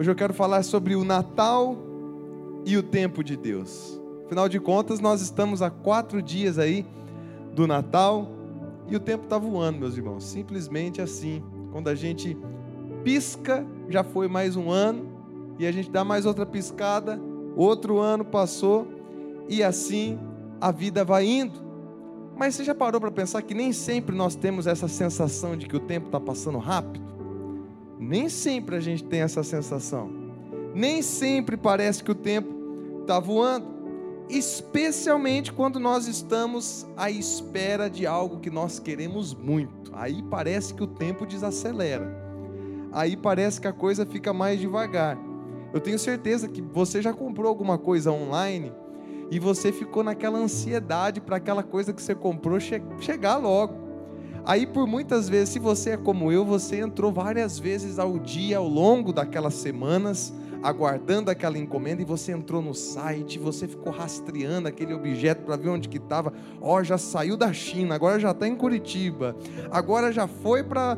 Hoje eu quero falar sobre o Natal e o tempo de Deus. Afinal de contas, nós estamos há quatro dias aí do Natal e o tempo está voando, meus irmãos. Simplesmente assim. Quando a gente pisca, já foi mais um ano, e a gente dá mais outra piscada, outro ano passou, e assim a vida vai indo. Mas você já parou para pensar que nem sempre nós temos essa sensação de que o tempo está passando rápido? Nem sempre a gente tem essa sensação. Nem sempre parece que o tempo está voando especialmente quando nós estamos à espera de algo que nós queremos muito. Aí parece que o tempo desacelera. Aí parece que a coisa fica mais devagar. Eu tenho certeza que você já comprou alguma coisa online e você ficou naquela ansiedade para aquela coisa que você comprou che chegar logo. Aí, por muitas vezes, se você é como eu, você entrou várias vezes ao dia, ao longo daquelas semanas, aguardando aquela encomenda e você entrou no site, você ficou rastreando aquele objeto para ver onde que estava. Ó, oh, já saiu da China, agora já está em Curitiba, agora já foi para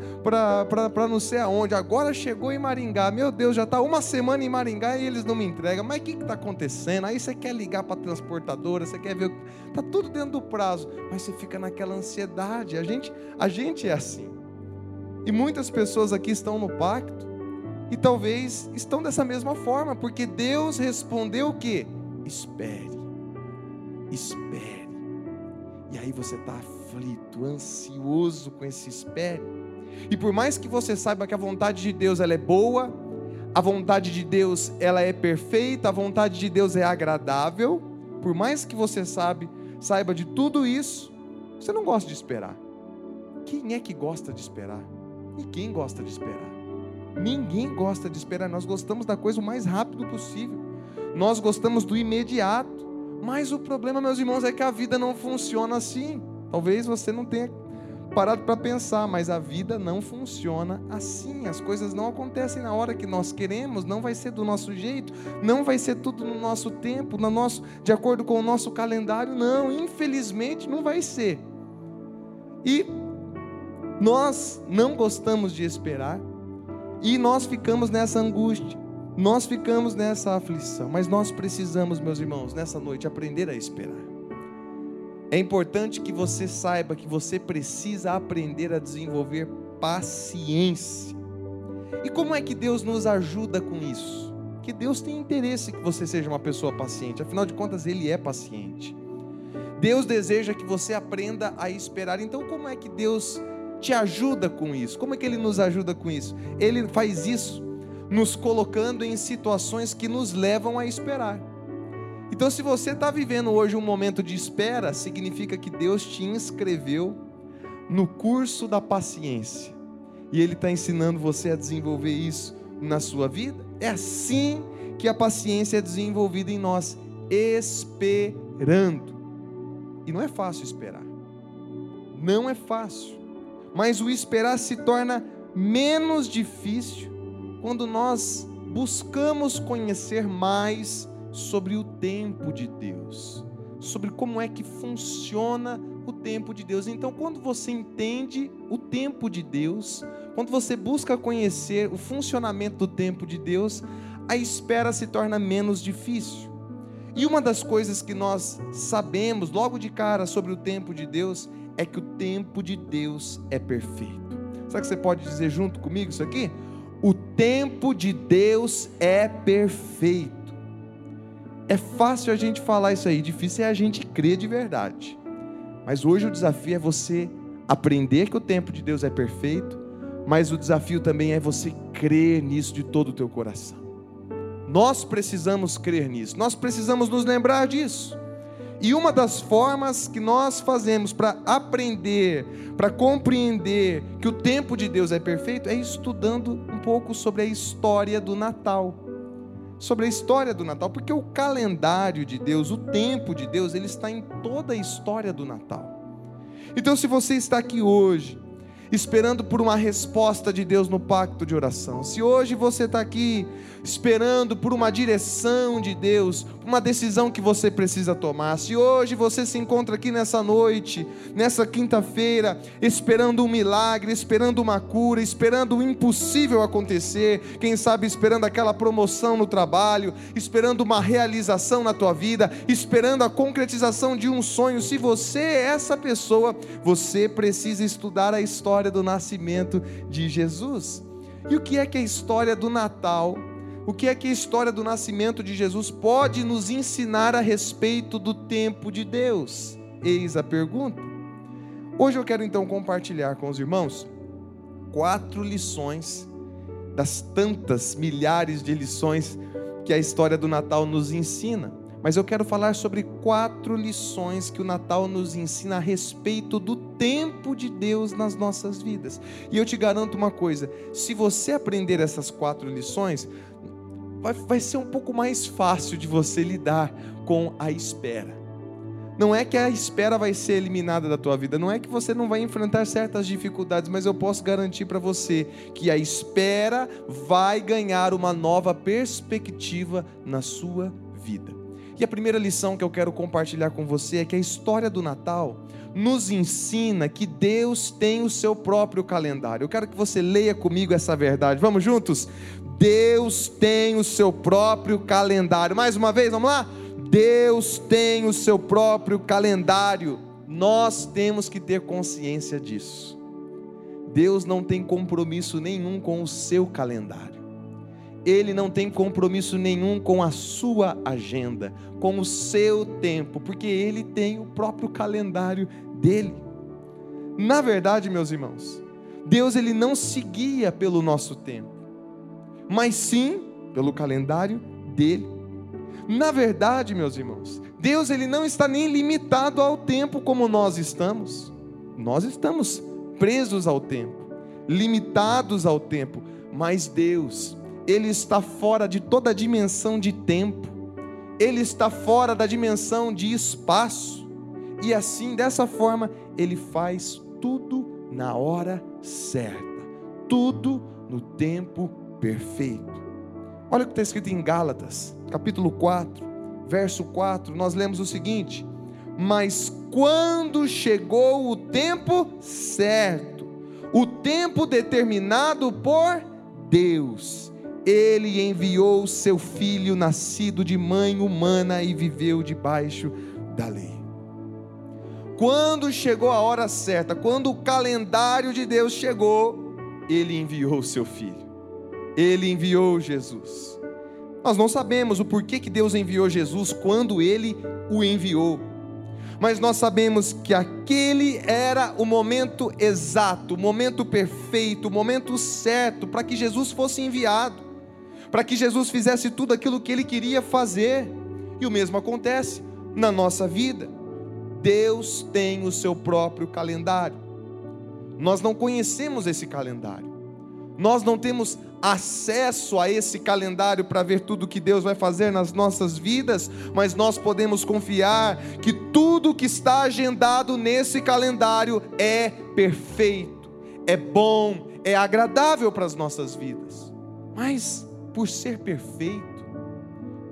não sei aonde, agora chegou em Maringá. Meu Deus, já está uma semana em Maringá e eles não me entregam. Mas o que está acontecendo? Aí você quer ligar para a transportadora, você quer ver. Está tudo dentro do prazo, mas você fica naquela ansiedade. A gente, a gente é assim. E muitas pessoas aqui estão no pacto e talvez estão dessa mesma forma, porque Deus respondeu o que? Espere, espere. E aí você está aflito, ansioso com esse espere. E por mais que você saiba que a vontade de Deus ela é boa, a vontade de Deus ela é perfeita, a vontade de Deus é agradável, por mais que você sabe, saiba de tudo isso, você não gosta de esperar. Quem é que gosta de esperar? Ninguém gosta de esperar. Ninguém gosta de esperar, nós gostamos da coisa o mais rápido possível. Nós gostamos do imediato. Mas o problema, meus irmãos, é que a vida não funciona assim. Talvez você não tenha parado para pensar, mas a vida não funciona assim. As coisas não acontecem na hora que nós queremos, não vai ser do nosso jeito, não vai ser tudo no nosso tempo, no nosso, de acordo com o nosso calendário, não. Infelizmente não vai ser. E nós não gostamos de esperar. E nós ficamos nessa angústia, nós ficamos nessa aflição, mas nós precisamos, meus irmãos, nessa noite aprender a esperar. É importante que você saiba que você precisa aprender a desenvolver paciência. E como é que Deus nos ajuda com isso? Que Deus tem interesse que você seja uma pessoa paciente, afinal de contas, Ele é paciente. Deus deseja que você aprenda a esperar. Então, como é que Deus te ajuda com isso. Como é que ele nos ajuda com isso? Ele faz isso nos colocando em situações que nos levam a esperar. Então, se você está vivendo hoje um momento de espera, significa que Deus te inscreveu no curso da paciência. E Ele está ensinando você a desenvolver isso na sua vida. É assim que a paciência é desenvolvida em nós, esperando. E não é fácil esperar. Não é fácil mas o esperar se torna menos difícil quando nós buscamos conhecer mais sobre o tempo de Deus, sobre como é que funciona o tempo de Deus. Então, quando você entende o tempo de Deus, quando você busca conhecer o funcionamento do tempo de Deus, a espera se torna menos difícil. E uma das coisas que nós sabemos logo de cara sobre o tempo de Deus é que o tempo de Deus é perfeito. Sabe que você pode dizer junto comigo isso aqui? O tempo de Deus é perfeito. É fácil a gente falar isso aí, difícil é a gente crer de verdade. Mas hoje o desafio é você aprender que o tempo de Deus é perfeito, mas o desafio também é você crer nisso de todo o teu coração. Nós precisamos crer nisso, nós precisamos nos lembrar disso. E uma das formas que nós fazemos para aprender, para compreender que o tempo de Deus é perfeito, é estudando um pouco sobre a história do Natal. Sobre a história do Natal, porque o calendário de Deus, o tempo de Deus, ele está em toda a história do Natal. Então, se você está aqui hoje esperando por uma resposta de Deus no pacto de oração, se hoje você está aqui esperando por uma direção de Deus, uma decisão que você precisa tomar, se hoje você se encontra aqui nessa noite, nessa quinta-feira, esperando um milagre, esperando uma cura, esperando o impossível acontecer, quem sabe esperando aquela promoção no trabalho, esperando uma realização na tua vida, esperando a concretização de um sonho, se você é essa pessoa, você precisa estudar a história do nascimento de Jesus. E o que é que a história do Natal, o que é que a história do nascimento de Jesus pode nos ensinar a respeito do tempo de Deus? Eis a pergunta. Hoje eu quero então compartilhar com os irmãos quatro lições das tantas milhares de lições que a história do Natal nos ensina. Mas eu quero falar sobre quatro lições que o Natal nos ensina a respeito do tempo de Deus nas nossas vidas. E eu te garanto uma coisa: se você aprender essas quatro lições, vai, vai ser um pouco mais fácil de você lidar com a espera. Não é que a espera vai ser eliminada da tua vida, não é que você não vai enfrentar certas dificuldades, mas eu posso garantir para você que a espera vai ganhar uma nova perspectiva na sua vida. E a primeira lição que eu quero compartilhar com você é que a história do Natal nos ensina que Deus tem o seu próprio calendário. Eu quero que você leia comigo essa verdade. Vamos juntos? Deus tem o seu próprio calendário. Mais uma vez, vamos lá? Deus tem o seu próprio calendário. Nós temos que ter consciência disso. Deus não tem compromisso nenhum com o seu calendário. Ele não tem compromisso nenhum com a sua agenda, com o seu tempo, porque ele tem o próprio calendário dele. Na verdade, meus irmãos, Deus ele não seguia pelo nosso tempo, mas sim pelo calendário dele. Na verdade, meus irmãos, Deus ele não está nem limitado ao tempo como nós estamos. Nós estamos presos ao tempo, limitados ao tempo, mas Deus ele está fora de toda a dimensão de tempo, ele está fora da dimensão de espaço, e assim, dessa forma, ele faz tudo na hora certa, tudo no tempo perfeito. Olha o que está escrito em Gálatas, capítulo 4, verso 4, nós lemos o seguinte: Mas quando chegou o tempo certo, o tempo determinado por Deus, ele enviou seu filho, nascido de mãe humana e viveu debaixo da lei. Quando chegou a hora certa, quando o calendário de Deus chegou, ele enviou seu filho. Ele enviou Jesus. Nós não sabemos o porquê que Deus enviou Jesus quando ele o enviou. Mas nós sabemos que aquele era o momento exato, o momento perfeito, o momento certo para que Jesus fosse enviado para que Jesus fizesse tudo aquilo que ele queria fazer. E o mesmo acontece na nossa vida. Deus tem o seu próprio calendário. Nós não conhecemos esse calendário. Nós não temos acesso a esse calendário para ver tudo que Deus vai fazer nas nossas vidas, mas nós podemos confiar que tudo que está agendado nesse calendário é perfeito, é bom, é agradável para as nossas vidas. Mas por ser perfeito,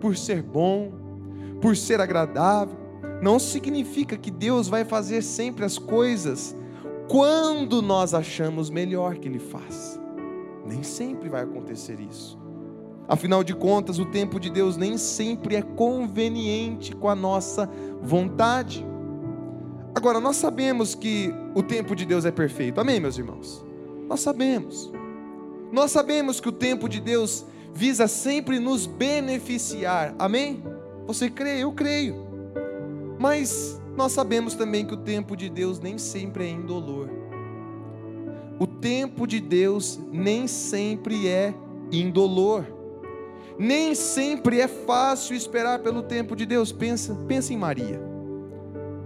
por ser bom, por ser agradável, não significa que Deus vai fazer sempre as coisas quando nós achamos melhor que Ele faça. Nem sempre vai acontecer isso. Afinal de contas, o tempo de Deus nem sempre é conveniente com a nossa vontade. Agora, nós sabemos que o tempo de Deus é perfeito, amém, meus irmãos? Nós sabemos. Nós sabemos que o tempo de Deus visa sempre nos beneficiar. Amém? Você crê? Eu creio. Mas nós sabemos também que o tempo de Deus nem sempre é indolor. O tempo de Deus nem sempre é indolor. Nem sempre é fácil esperar pelo tempo de Deus. Pensa, pensa em Maria.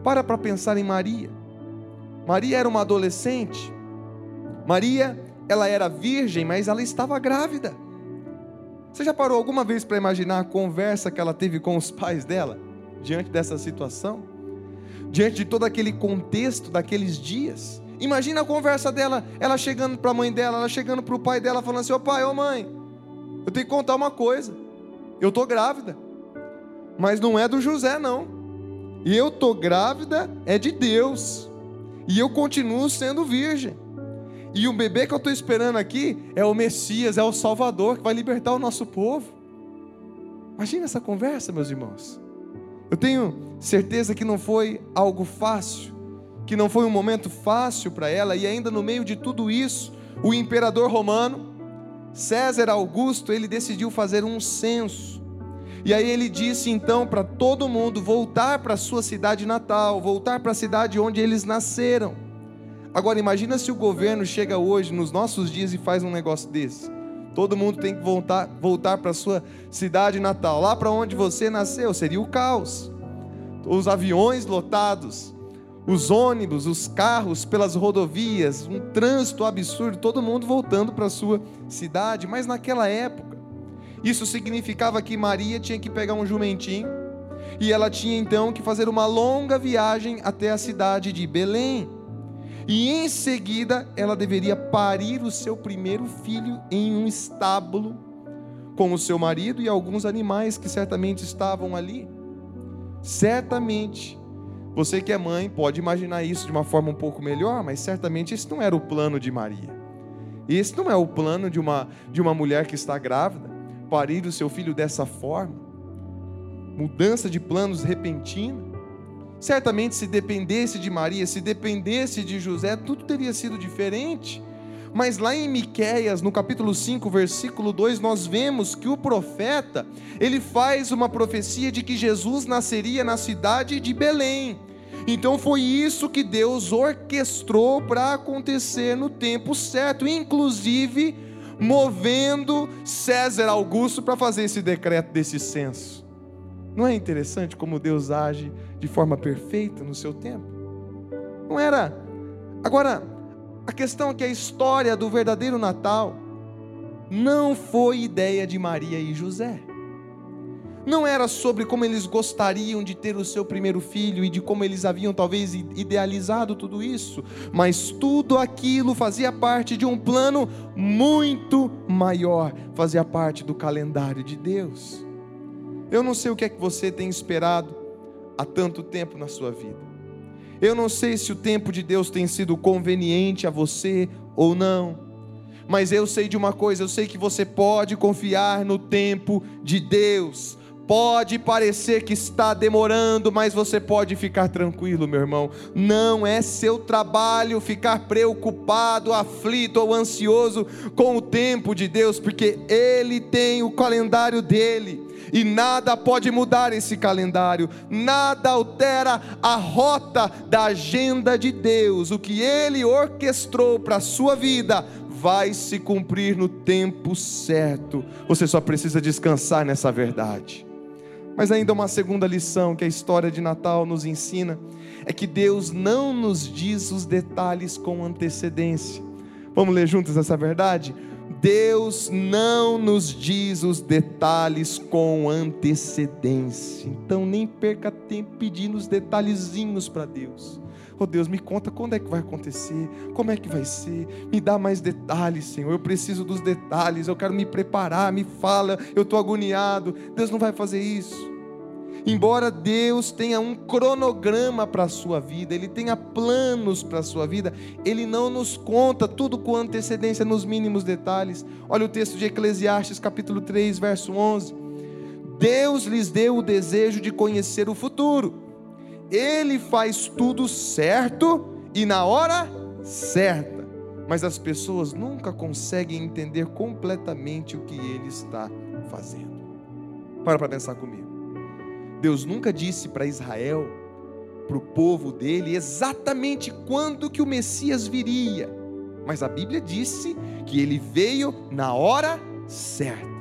Para para pensar em Maria. Maria era uma adolescente. Maria, ela era virgem, mas ela estava grávida. Você já parou alguma vez para imaginar a conversa que ela teve com os pais dela diante dessa situação? Diante de todo aquele contexto daqueles dias? Imagina a conversa dela, ela chegando para a mãe dela, ela chegando para o pai dela, falando assim: Ô pai, ô mãe, eu tenho que contar uma coisa. Eu estou grávida, mas não é do José, não. E eu estou grávida é de Deus. E eu continuo sendo virgem. E o bebê que eu estou esperando aqui é o Messias, é o Salvador que vai libertar o nosso povo. Imagina essa conversa, meus irmãos. Eu tenho certeza que não foi algo fácil, que não foi um momento fácil para ela, e ainda no meio de tudo isso, o imperador romano, César Augusto, ele decidiu fazer um censo. E aí ele disse então para todo mundo voltar para sua cidade natal, voltar para a cidade onde eles nasceram. Agora imagina se o governo chega hoje, nos nossos dias, e faz um negócio desse. Todo mundo tem que voltar, voltar para sua cidade natal, lá para onde você nasceu, seria o caos. Os aviões lotados, os ônibus, os carros pelas rodovias, um trânsito absurdo, todo mundo voltando para sua cidade. Mas naquela época, isso significava que Maria tinha que pegar um jumentinho e ela tinha então que fazer uma longa viagem até a cidade de Belém e em seguida ela deveria parir o seu primeiro filho em um estábulo com o seu marido e alguns animais que certamente estavam ali. Certamente, você que é mãe pode imaginar isso de uma forma um pouco melhor, mas certamente esse não era o plano de Maria. Esse não é o plano de uma, de uma mulher que está grávida, parir o seu filho dessa forma. Mudança de planos repentina. Certamente, se dependesse de Maria, se dependesse de José, tudo teria sido diferente. Mas lá em Miqueias, no capítulo 5, versículo 2, nós vemos que o profeta, ele faz uma profecia de que Jesus nasceria na cidade de Belém. Então foi isso que Deus orquestrou para acontecer no tempo certo, inclusive movendo César Augusto para fazer esse decreto desse censo. Não é interessante como Deus age de forma perfeita no seu tempo? Não era. Agora, a questão é que a história do verdadeiro Natal não foi ideia de Maria e José. Não era sobre como eles gostariam de ter o seu primeiro filho e de como eles haviam talvez idealizado tudo isso, mas tudo aquilo fazia parte de um plano muito maior, fazia parte do calendário de Deus. Eu não sei o que é que você tem esperado há tanto tempo na sua vida. Eu não sei se o tempo de Deus tem sido conveniente a você ou não. Mas eu sei de uma coisa, eu sei que você pode confiar no tempo de Deus. Pode parecer que está demorando, mas você pode ficar tranquilo, meu irmão. Não é seu trabalho ficar preocupado, aflito ou ansioso com o tempo de Deus, porque Ele tem o calendário dele e nada pode mudar esse calendário, nada altera a rota da agenda de Deus. O que Ele orquestrou para a sua vida vai se cumprir no tempo certo. Você só precisa descansar nessa verdade. Mas ainda uma segunda lição que a história de Natal nos ensina é que Deus não nos diz os detalhes com antecedência. Vamos ler juntos essa verdade? Deus não nos diz os detalhes com antecedência. Então nem perca tempo pedindo os detalhezinhos para Deus. Oh Deus, me conta quando é que vai acontecer, como é que vai ser, me dá mais detalhes, Senhor. Eu preciso dos detalhes, eu quero me preparar, me fala, eu estou agoniado. Deus não vai fazer isso. Embora Deus tenha um cronograma para a sua vida, Ele tenha planos para a sua vida, Ele não nos conta tudo com antecedência nos mínimos detalhes. Olha o texto de Eclesiastes, capítulo 3, verso 11. Deus lhes deu o desejo de conhecer o futuro. Ele faz tudo certo e na hora certa. Mas as pessoas nunca conseguem entender completamente o que ele está fazendo. Para para pensar comigo. Deus nunca disse para Israel, para o povo dele, exatamente quando que o Messias viria. Mas a Bíblia disse que ele veio na hora certa.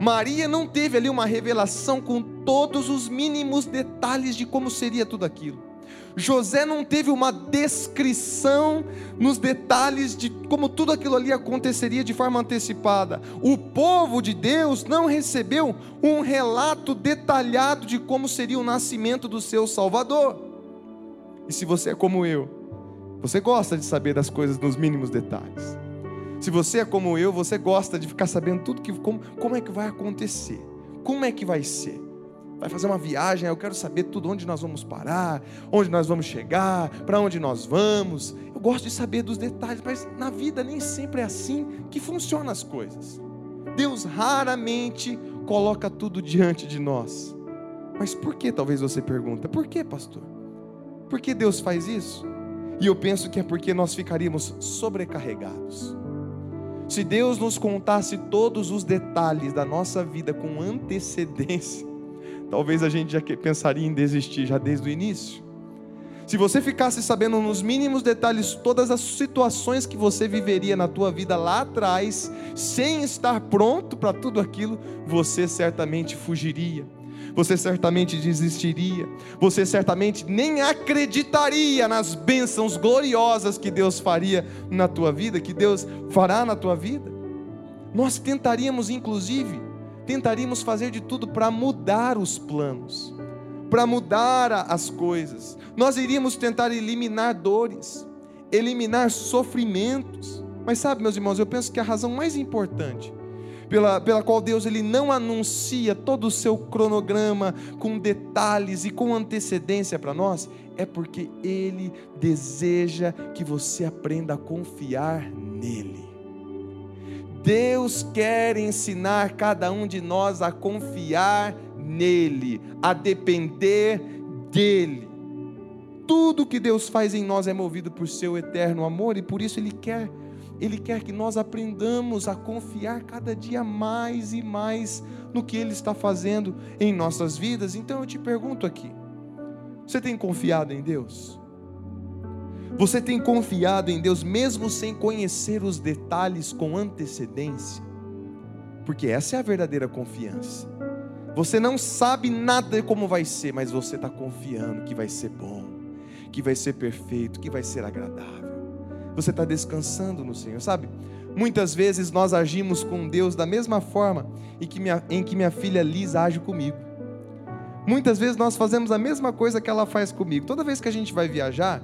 Maria não teve ali uma revelação com todos os mínimos detalhes de como seria tudo aquilo. José não teve uma descrição nos detalhes de como tudo aquilo ali aconteceria de forma antecipada. O povo de Deus não recebeu um relato detalhado de como seria o nascimento do seu Salvador. E se você é como eu, Você gosta de saber das coisas nos mínimos detalhes. Se você é como eu, você gosta de ficar sabendo tudo que como, como é que vai acontecer, como é que vai ser. Vai fazer uma viagem, eu quero saber tudo onde nós vamos parar, onde nós vamos chegar, para onde nós vamos. Eu gosto de saber dos detalhes, mas na vida nem sempre é assim que funcionam as coisas. Deus raramente coloca tudo diante de nós. Mas por que, talvez você pergunta, por que, pastor? Por que Deus faz isso? E eu penso que é porque nós ficaríamos sobrecarregados. Se Deus nos contasse todos os detalhes da nossa vida com antecedência, talvez a gente já pensaria em desistir já desde o início. Se você ficasse sabendo nos mínimos detalhes todas as situações que você viveria na tua vida lá atrás, sem estar pronto para tudo aquilo, você certamente fugiria você certamente desistiria, você certamente nem acreditaria nas bênçãos gloriosas que Deus faria na tua vida, que Deus fará na tua vida. Nós tentaríamos, inclusive, tentaríamos fazer de tudo para mudar os planos, para mudar as coisas. Nós iríamos tentar eliminar dores, eliminar sofrimentos. Mas sabe, meus irmãos, eu penso que a razão mais importante pela, pela qual Deus ele não anuncia todo o seu cronograma com detalhes e com antecedência para nós, é porque Ele deseja que você aprenda a confiar nele. Deus quer ensinar cada um de nós a confiar nele, a depender dele. Tudo que Deus faz em nós é movido por seu eterno amor e por isso Ele quer ele quer que nós aprendamos a confiar cada dia mais e mais no que Ele está fazendo em nossas vidas. Então eu te pergunto aqui: você tem confiado em Deus? Você tem confiado em Deus mesmo sem conhecer os detalhes com antecedência? Porque essa é a verdadeira confiança. Você não sabe nada de como vai ser, mas você está confiando que vai ser bom, que vai ser perfeito, que vai ser agradável você está descansando no Senhor, sabe? Muitas vezes nós agimos com Deus da mesma forma em que minha, em que minha filha Liz age comigo. Muitas vezes nós fazemos a mesma coisa que ela faz comigo. Toda vez que a gente vai viajar,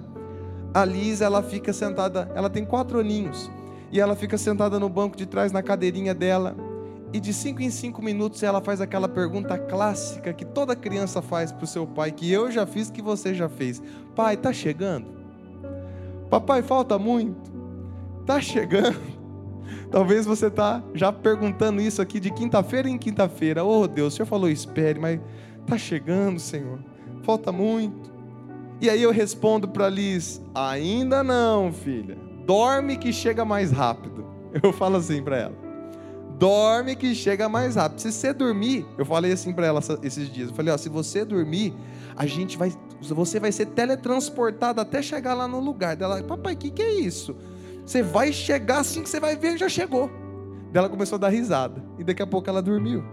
a Liz ela fica sentada, ela tem quatro aninhos, e ela fica sentada no banco de trás na cadeirinha dela, e de cinco em cinco minutos ela faz aquela pergunta clássica que toda criança faz para o seu pai, que eu já fiz, que você já fez: Pai, tá chegando? Papai, falta muito. Tá chegando. Talvez você está já perguntando isso aqui de quinta-feira em quinta-feira. Oh Deus, o Senhor falou espere, mas tá chegando, Senhor. Falta muito. E aí eu respondo para Liz: ainda não, filha. Dorme que chega mais rápido. Eu falo assim para ela: dorme que chega mais rápido. Se você dormir, eu falei assim para ela esses dias. Eu falei: ó, se você dormir, a gente vai você vai ser teletransportado até chegar lá no lugar. Dela, papai, o que, que é isso? Você vai chegar assim que você vai ver, já chegou. Ela começou a dar risada. E daqui a pouco ela dormiu.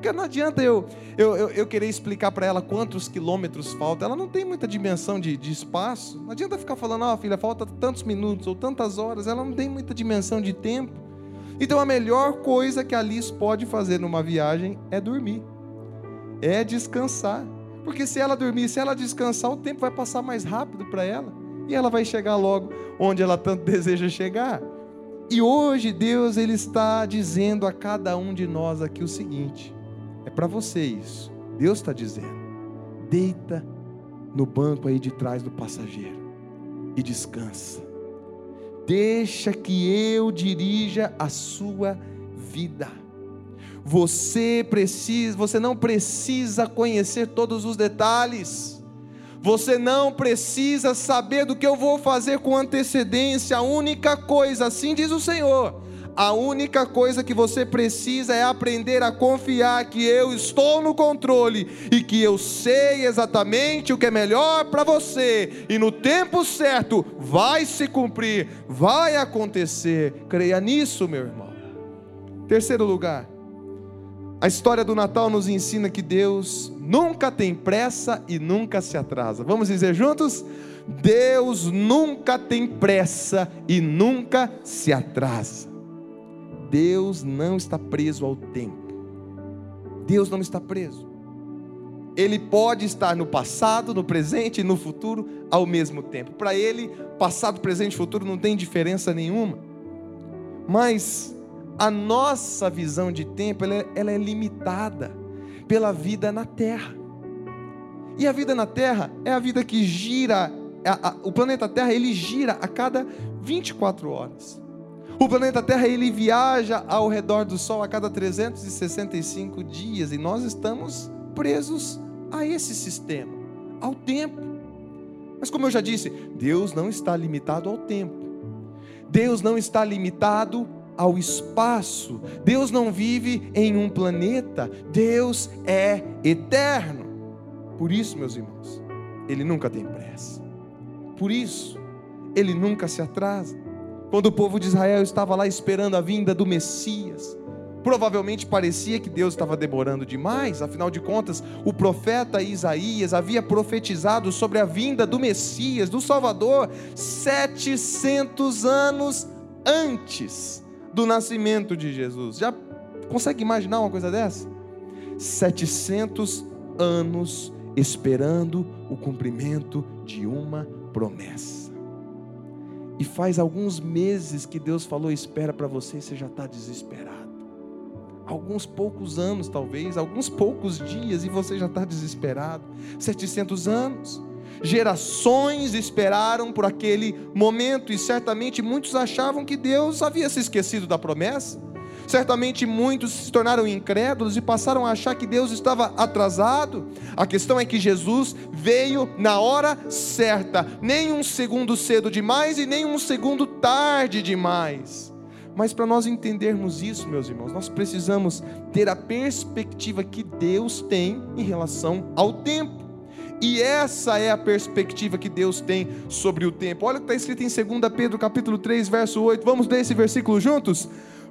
Porque não adianta eu, eu, eu, eu querer explicar para ela quantos quilômetros falta. Ela não tem muita dimensão de, de espaço. Não adianta ficar falando, ó oh, filha, falta tantos minutos ou tantas horas. Ela não tem muita dimensão de tempo. Então a melhor coisa que a Alice pode fazer numa viagem é dormir, é descansar. Porque se ela dormir, se ela descansar, o tempo vai passar mais rápido para ela. E ela vai chegar logo onde ela tanto deseja chegar. E hoje Deus ele está dizendo a cada um de nós aqui o seguinte: é para você isso. Deus está dizendo: deita no banco aí de trás do passageiro e descansa. Deixa que eu dirija a sua vida. Você precisa, você não precisa conhecer todos os detalhes. Você não precisa saber do que eu vou fazer com antecedência. A única coisa, assim diz o Senhor, a única coisa que você precisa é aprender a confiar que eu estou no controle e que eu sei exatamente o que é melhor para você, e no tempo certo vai se cumprir, vai acontecer. Creia nisso, meu irmão. Terceiro lugar, a história do Natal nos ensina que Deus nunca tem pressa e nunca se atrasa. Vamos dizer juntos? Deus nunca tem pressa e nunca se atrasa. Deus não está preso ao tempo. Deus não está preso. ele pode estar no passado, no presente e no futuro ao mesmo tempo. Para ele, passado, presente e futuro não tem diferença nenhuma. Mas a nossa visão de tempo ela é, ela é limitada pela vida na Terra. E a vida na Terra é a vida que gira, a, a, o planeta Terra ele gira a cada 24 horas. O planeta Terra ele viaja ao redor do Sol a cada 365 dias e nós estamos presos a esse sistema, ao tempo. Mas como eu já disse, Deus não está limitado ao tempo. Deus não está limitado ao espaço. Deus não vive em um planeta. Deus é eterno. Por isso, meus irmãos, ele nunca tem pressa. Por isso, ele nunca se atrasa. Quando o povo de Israel estava lá esperando a vinda do Messias, provavelmente parecia que Deus estava demorando demais, afinal de contas, o profeta Isaías havia profetizado sobre a vinda do Messias, do Salvador, 700 anos antes do nascimento de Jesus. Já consegue imaginar uma coisa dessa? 700 anos esperando o cumprimento de uma promessa. E faz alguns meses que Deus falou: espera para você e você já está desesperado. Alguns poucos anos, talvez, alguns poucos dias e você já está desesperado. 700 anos. Gerações esperaram por aquele momento e certamente muitos achavam que Deus havia se esquecido da promessa. Certamente muitos se tornaram incrédulos e passaram a achar que Deus estava atrasado. A questão é que Jesus veio na hora certa, nem um segundo cedo demais e nem um segundo tarde demais. Mas para nós entendermos isso, meus irmãos, nós precisamos ter a perspectiva que Deus tem em relação ao tempo. E essa é a perspectiva que Deus tem sobre o tempo. Olha o que está escrito em 2 Pedro capítulo 3, verso 8. Vamos ler esse versículo juntos?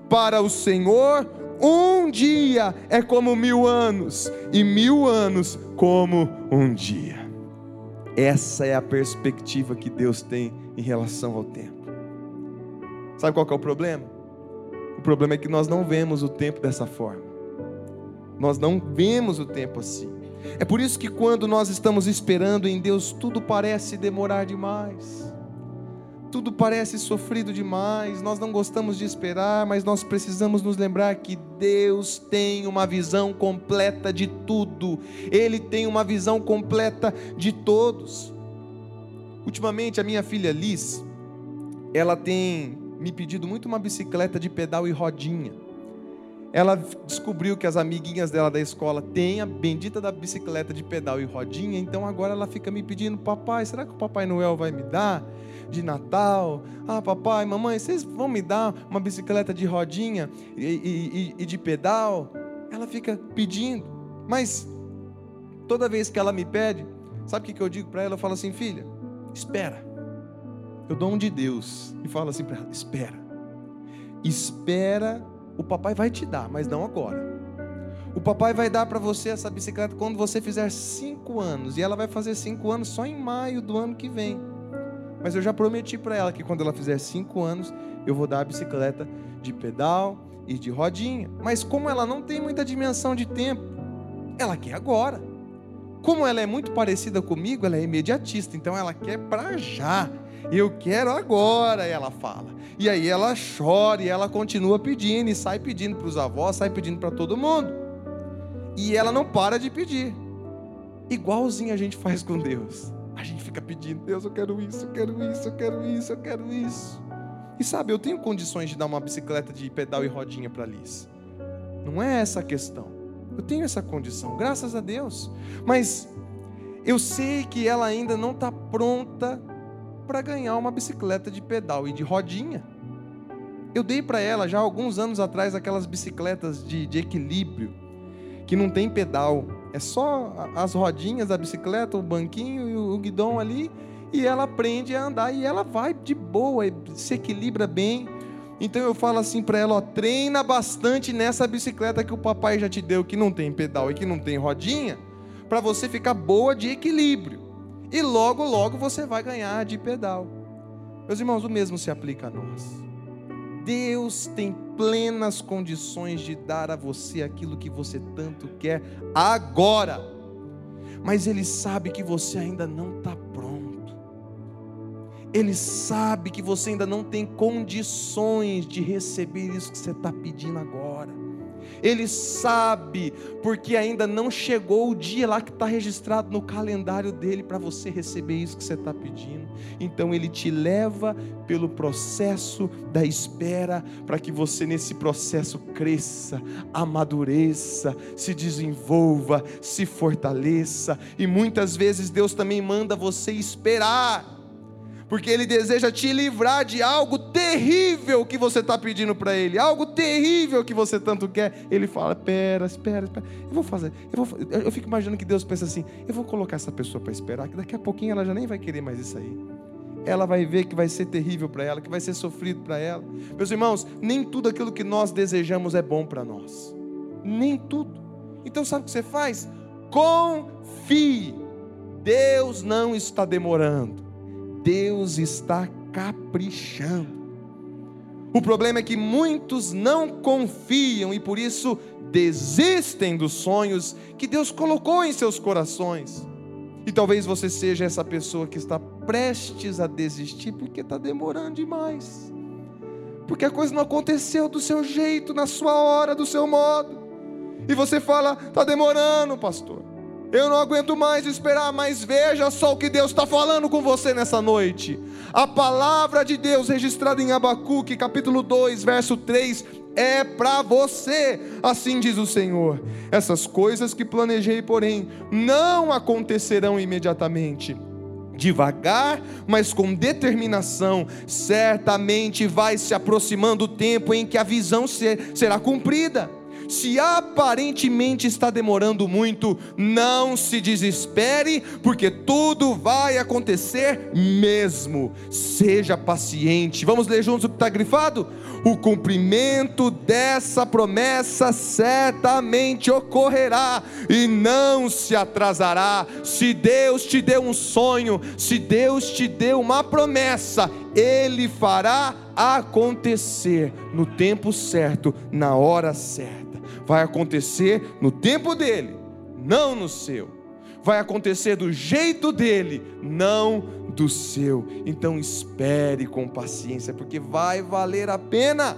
Para o Senhor, um dia é como mil anos, e mil anos como um dia. Essa é a perspectiva que Deus tem em relação ao tempo. Sabe qual é o problema? O problema é que nós não vemos o tempo dessa forma. Nós não vemos o tempo assim. É por isso que quando nós estamos esperando em Deus, tudo parece demorar demais tudo parece sofrido demais, nós não gostamos de esperar, mas nós precisamos nos lembrar que Deus tem uma visão completa de tudo, Ele tem uma visão completa de todos. Ultimamente, a minha filha Liz, ela tem me pedido muito uma bicicleta de pedal e rodinha. Ela descobriu que as amiguinhas dela da escola têm a bendita da bicicleta de pedal e rodinha, então agora ela fica me pedindo, papai, será que o Papai Noel vai me dar? De Natal. Ah, papai, mamãe, vocês vão me dar uma bicicleta de rodinha e, e, e de pedal? Ela fica pedindo, mas toda vez que ela me pede, sabe o que eu digo para ela? Eu falo assim, filha, espera. Eu dou um de Deus e falo assim para ela: espera. Espera, o papai vai te dar, mas não agora. O papai vai dar para você essa bicicleta quando você fizer cinco anos. E ela vai fazer cinco anos só em maio do ano que vem. Mas eu já prometi para ela que quando ela fizer cinco anos, eu vou dar a bicicleta de pedal e de rodinha. Mas como ela não tem muita dimensão de tempo, ela quer agora. Como ela é muito parecida comigo, ela é imediatista, então ela quer para já. Eu quero agora, ela fala. E aí ela chora e ela continua pedindo e sai pedindo para os avós, sai pedindo para todo mundo. E ela não para de pedir. Igualzinho a gente faz com Deus. A gente fica pedindo, Deus, eu quero isso, eu quero isso, eu quero isso, eu quero isso. E sabe, eu tenho condições de dar uma bicicleta de pedal e rodinha para Liz. Não é essa a questão. Eu tenho essa condição, graças a Deus. Mas eu sei que ela ainda não está pronta para ganhar uma bicicleta de pedal e de rodinha. Eu dei para ela já alguns anos atrás aquelas bicicletas de, de equilíbrio que não tem pedal é só as rodinhas da bicicleta, o banquinho e o guidão ali, e ela aprende a andar e ela vai de boa, se equilibra bem. Então eu falo assim para ela, ó, treina bastante nessa bicicleta que o papai já te deu, que não tem pedal e que não tem rodinha, para você ficar boa de equilíbrio. E logo, logo você vai ganhar de pedal. Meus irmãos, o mesmo se aplica a nós. Deus tem plenas condições de dar a você aquilo que você tanto quer agora. mas Ele sabe que você ainda não está pronto. Ele sabe que você ainda não tem condições de receber isso que você está pedindo agora. Ele sabe, porque ainda não chegou o dia lá que está registrado no calendário dele para você receber isso que você está pedindo. Então ele te leva pelo processo da espera, para que você nesse processo cresça, amadureça, se desenvolva, se fortaleça. E muitas vezes Deus também manda você esperar porque Ele deseja te livrar de algo terrível que você está pedindo para Ele, algo terrível que você tanto quer. Ele fala: espera, espera, espera. Eu vou fazer. Eu, vou, eu fico imaginando que Deus pensa assim: eu vou colocar essa pessoa para esperar, que daqui a pouquinho ela já nem vai querer mais isso aí. Ela vai ver que vai ser terrível para ela, que vai ser sofrido para ela. Meus irmãos, nem tudo aquilo que nós desejamos é bom para nós. Nem tudo. Então sabe o que você faz? Confie. Deus não está demorando. Deus está caprichando. O problema é que muitos não confiam e por isso desistem dos sonhos que Deus colocou em seus corações. E talvez você seja essa pessoa que está prestes a desistir porque está demorando demais. Porque a coisa não aconteceu do seu jeito, na sua hora, do seu modo. E você fala, está demorando, pastor. Eu não aguento mais esperar, mas veja só o que Deus está falando com você nessa noite. A palavra de Deus registrada em Abacuque, capítulo 2, verso 3, é para você, assim diz o Senhor. Essas coisas que planejei, porém, não acontecerão imediatamente. Devagar, mas com determinação, certamente vai se aproximando o tempo em que a visão será cumprida. Se aparentemente está demorando muito, não se desespere, porque tudo vai acontecer mesmo. Seja paciente. Vamos ler juntos o que está grifado? O cumprimento dessa promessa certamente ocorrerá e não se atrasará. Se Deus te deu um sonho, se Deus te deu uma promessa, Ele fará acontecer no tempo certo, na hora certa vai acontecer no tempo dele, não no seu. Vai acontecer do jeito dele, não do seu. Então espere com paciência, porque vai valer a pena.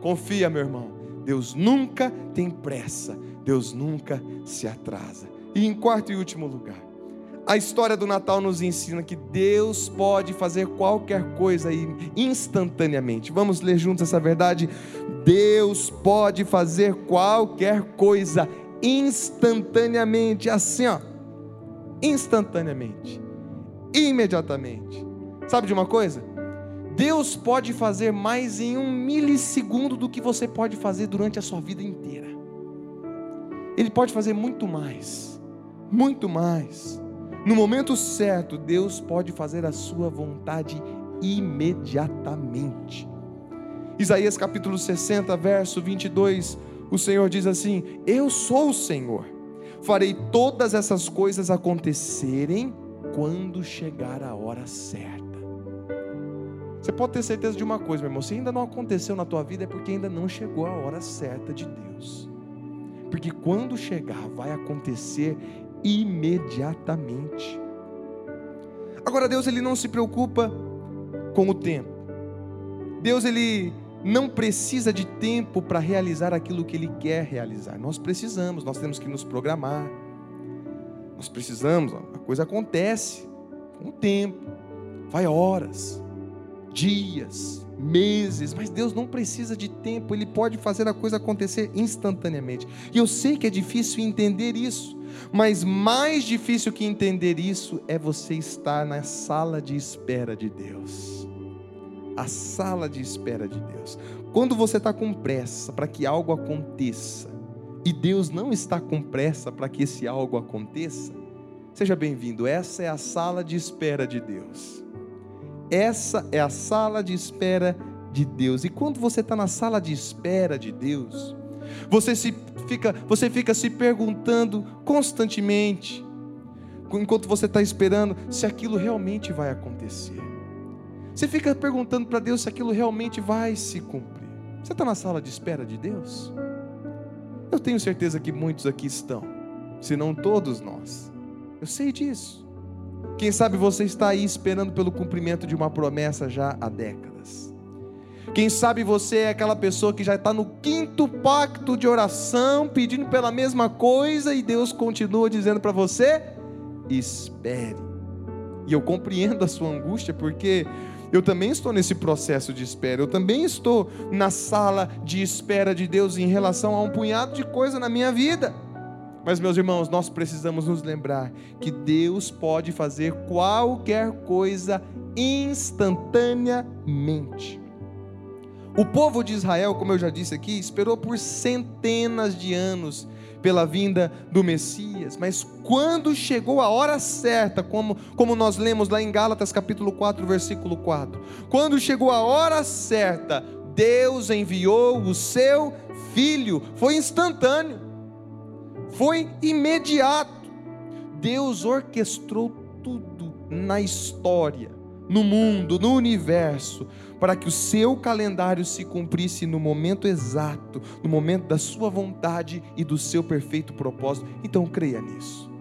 Confia, meu irmão. Deus nunca tem pressa, Deus nunca se atrasa. E em quarto e último lugar, a história do Natal nos ensina que Deus pode fazer qualquer coisa instantaneamente. Vamos ler juntos essa verdade? Deus pode fazer qualquer coisa instantaneamente, assim, ó, instantaneamente, imediatamente. Sabe de uma coisa? Deus pode fazer mais em um milissegundo do que você pode fazer durante a sua vida inteira. Ele pode fazer muito mais, muito mais. No momento certo, Deus pode fazer a sua vontade imediatamente. Isaías capítulo 60, verso 22, o Senhor diz assim: Eu sou o Senhor, farei todas essas coisas acontecerem quando chegar a hora certa. Você pode ter certeza de uma coisa, meu irmão: se ainda não aconteceu na tua vida, é porque ainda não chegou a hora certa de Deus. Porque quando chegar, vai acontecer imediatamente. Agora Deus ele não se preocupa com o tempo. Deus ele não precisa de tempo para realizar aquilo que ele quer realizar. Nós precisamos, nós temos que nos programar. Nós precisamos, a coisa acontece com o tempo, vai horas, dias, meses, mas Deus não precisa de tempo, Ele pode fazer a coisa acontecer instantaneamente. E eu sei que é difícil entender isso, mas mais difícil que entender isso é você estar na sala de espera de Deus. A sala de espera de Deus. Quando você está com pressa para que algo aconteça, e Deus não está com pressa para que esse algo aconteça, seja bem-vindo. Essa é a sala de espera de Deus. Essa é a sala de espera de Deus. E quando você está na sala de espera de Deus, você, se fica, você fica se perguntando constantemente, enquanto você está esperando, se aquilo realmente vai acontecer. Você fica perguntando para Deus se aquilo realmente vai se cumprir. Você está na sala de espera de Deus? Eu tenho certeza que muitos aqui estão, se não todos nós. Eu sei disso. Quem sabe você está aí esperando pelo cumprimento de uma promessa já há décadas. Quem sabe você é aquela pessoa que já está no quinto pacto de oração, pedindo pela mesma coisa, e Deus continua dizendo para você: espere. E eu compreendo a sua angústia, porque eu também estou nesse processo de espera, eu também estou na sala de espera de Deus em relação a um punhado de coisa na minha vida. Mas, meus irmãos, nós precisamos nos lembrar que Deus pode fazer qualquer coisa instantaneamente. O povo de Israel, como eu já disse aqui, esperou por centenas de anos pela vinda do Messias, mas quando chegou a hora certa, como, como nós lemos lá em Gálatas capítulo 4, versículo 4, quando chegou a hora certa, Deus enviou o seu filho, foi instantâneo, foi imediato. Deus orquestrou tudo na história, no mundo, no universo, para que o seu calendário se cumprisse no momento exato, no momento da sua vontade e do seu perfeito propósito. Então creia nisso.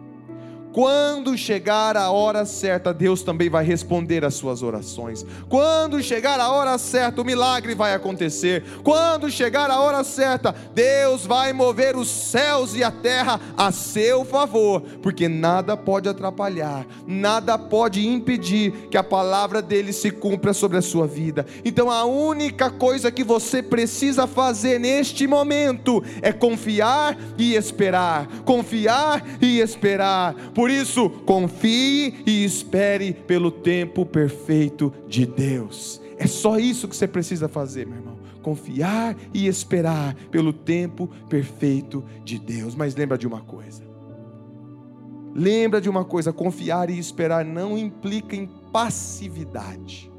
Quando chegar a hora certa, Deus também vai responder às suas orações. Quando chegar a hora certa, o milagre vai acontecer. Quando chegar a hora certa, Deus vai mover os céus e a terra a seu favor, porque nada pode atrapalhar, nada pode impedir que a palavra dele se cumpra sobre a sua vida. Então a única coisa que você precisa fazer neste momento é confiar e esperar, confiar e esperar. Por por isso, confie e espere pelo tempo perfeito de Deus. É só isso que você precisa fazer, meu irmão. Confiar e esperar pelo tempo perfeito de Deus. Mas lembra de uma coisa. Lembra de uma coisa: confiar e esperar não implica em passividade.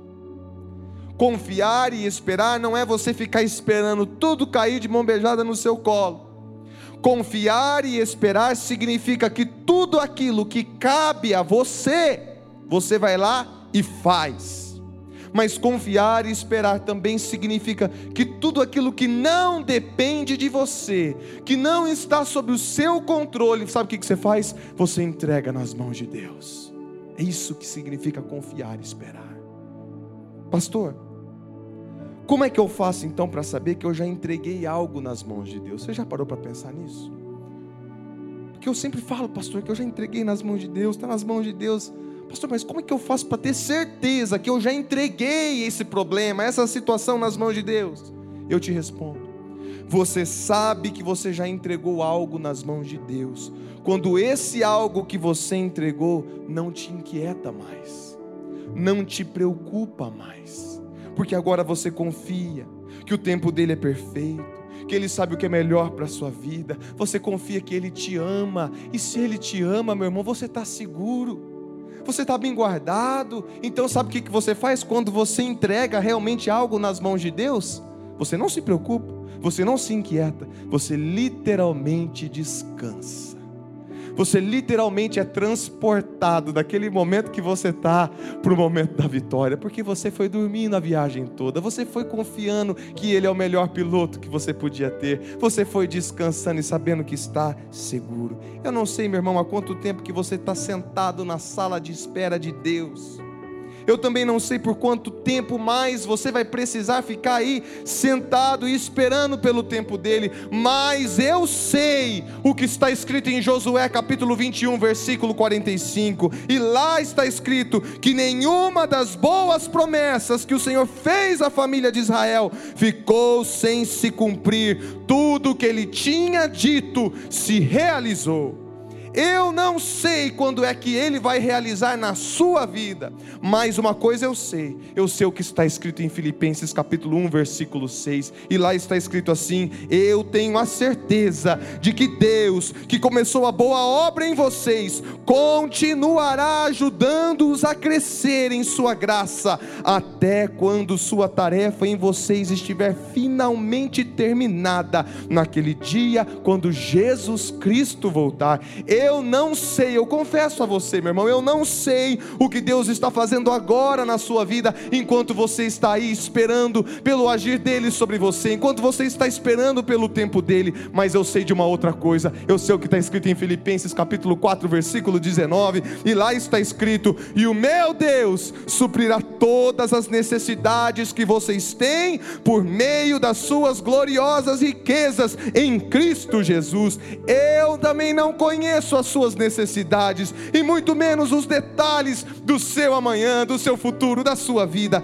Confiar e esperar não é você ficar esperando tudo cair de mão beijada no seu colo. Confiar e esperar significa que tudo aquilo que cabe a você, você vai lá e faz. Mas confiar e esperar também significa que tudo aquilo que não depende de você, que não está sob o seu controle, sabe o que você faz? Você entrega nas mãos de Deus. É isso que significa confiar e esperar. Pastor, como é que eu faço então para saber que eu já entreguei algo nas mãos de Deus? Você já parou para pensar nisso? Porque eu sempre falo, pastor, que eu já entreguei nas mãos de Deus, está nas mãos de Deus. Pastor, mas como é que eu faço para ter certeza que eu já entreguei esse problema, essa situação nas mãos de Deus? Eu te respondo. Você sabe que você já entregou algo nas mãos de Deus, quando esse algo que você entregou não te inquieta mais, não te preocupa mais porque agora você confia que o tempo dele é perfeito, que ele sabe o que é melhor para a sua vida, você confia que ele te ama, e se ele te ama, meu irmão, você está seguro, você está bem guardado. Então, sabe o que você faz quando você entrega realmente algo nas mãos de Deus? Você não se preocupa, você não se inquieta, você literalmente descansa você literalmente é transportado daquele momento que você está para o momento da vitória, porque você foi dormindo a viagem toda, você foi confiando que Ele é o melhor piloto que você podia ter, você foi descansando e sabendo que está seguro. Eu não sei, meu irmão, há quanto tempo que você está sentado na sala de espera de Deus eu também não sei por quanto tempo mais você vai precisar ficar aí sentado e esperando pelo tempo dele, mas eu sei o que está escrito em Josué capítulo 21, versículo 45, e lá está escrito que nenhuma das boas promessas que o Senhor fez à família de Israel ficou sem se cumprir, tudo o que ele tinha dito se realizou. Eu não sei quando é que ele vai realizar na sua vida, mas uma coisa eu sei, eu sei o que está escrito em Filipenses capítulo 1, versículo 6, e lá está escrito assim: Eu tenho a certeza de que Deus, que começou a boa obra em vocês, continuará ajudando-os a crescer em sua graça, até quando sua tarefa em vocês estiver finalmente terminada, naquele dia, quando Jesus Cristo voltar. Eu Eu não sei, eu confesso a você, meu irmão, eu não sei o que Deus está fazendo agora na sua vida, enquanto você está aí esperando pelo agir dele sobre você, enquanto você está esperando pelo tempo dele, mas eu sei de uma outra coisa, eu sei o que está escrito em Filipenses capítulo 4, versículo 19, e lá está escrito: E o meu Deus suprirá todas as necessidades que vocês têm por meio das suas gloriosas riquezas em Cristo Jesus. Eu também não conheço as suas necessidades, e muito menos os detalhes do seu amanhã, do seu futuro, da sua vida,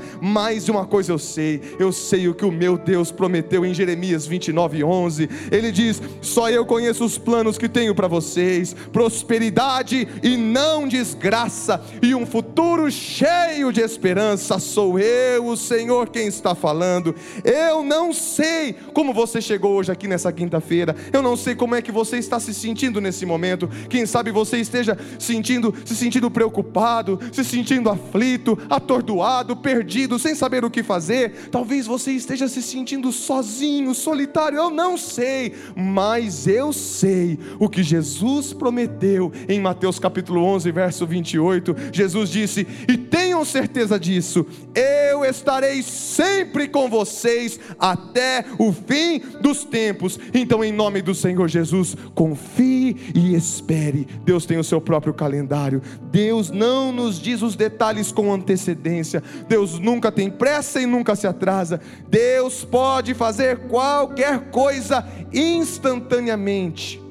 de uma coisa eu sei, eu sei o que o meu Deus prometeu em Jeremias 29, 11. Ele diz: Só eu conheço os planos que tenho para vocês, prosperidade e não desgraça, e um futuro cheio de esperança. Sou eu, o Senhor, quem está falando. Eu não sei como você chegou hoje aqui nessa quinta-feira, eu não sei como é que você está se sentindo nesse momento. Quem sabe você esteja sentindo, se sentindo preocupado, se sentindo aflito, atordoado, perdido, sem saber o que fazer. Talvez você esteja se sentindo sozinho, solitário. Eu não sei, mas eu sei o que Jesus prometeu em Mateus capítulo 11, verso 28. Jesus disse: "E tenham certeza disso, eu estarei sempre com vocês até o fim dos tempos". Então, em nome do Senhor Jesus, confie e espere. Deus tem o seu próprio calendário. Deus não nos diz os detalhes com antecedência. Deus nunca tem pressa e nunca se atrasa. Deus pode fazer qualquer coisa instantaneamente.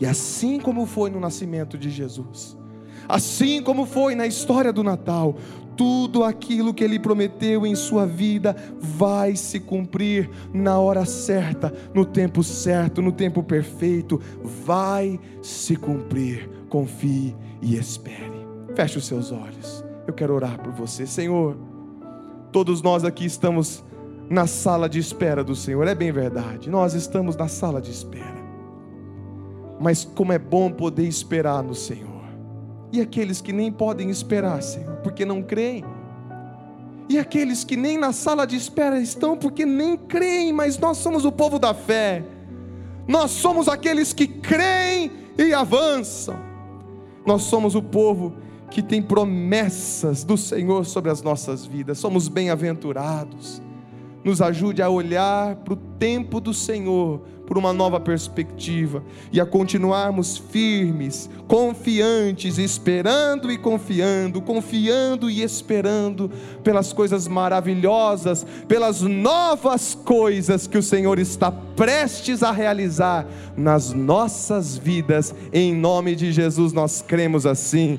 E assim como foi no nascimento de Jesus, assim como foi na história do Natal, tudo aquilo que ele prometeu em sua vida vai se cumprir na hora certa, no tempo certo, no tempo perfeito, vai se cumprir. Confie e espere. Feche os seus olhos. Eu quero orar por você, Senhor. Todos nós aqui estamos na sala de espera do Senhor, é bem verdade. Nós estamos na sala de espera. Mas como é bom poder esperar no Senhor. E aqueles que nem podem esperar, Senhor, porque não creem. E aqueles que nem na sala de espera estão porque nem creem, mas nós somos o povo da fé. Nós somos aqueles que creem e avançam. Nós somos o povo que tem promessas do Senhor sobre as nossas vidas. Somos bem-aventurados. Nos ajude a olhar para o tempo do Senhor por uma nova perspectiva e a continuarmos firmes, confiantes, esperando e confiando, confiando e esperando pelas coisas maravilhosas, pelas novas coisas que o Senhor está prestes a realizar nas nossas vidas. Em nome de Jesus nós cremos assim.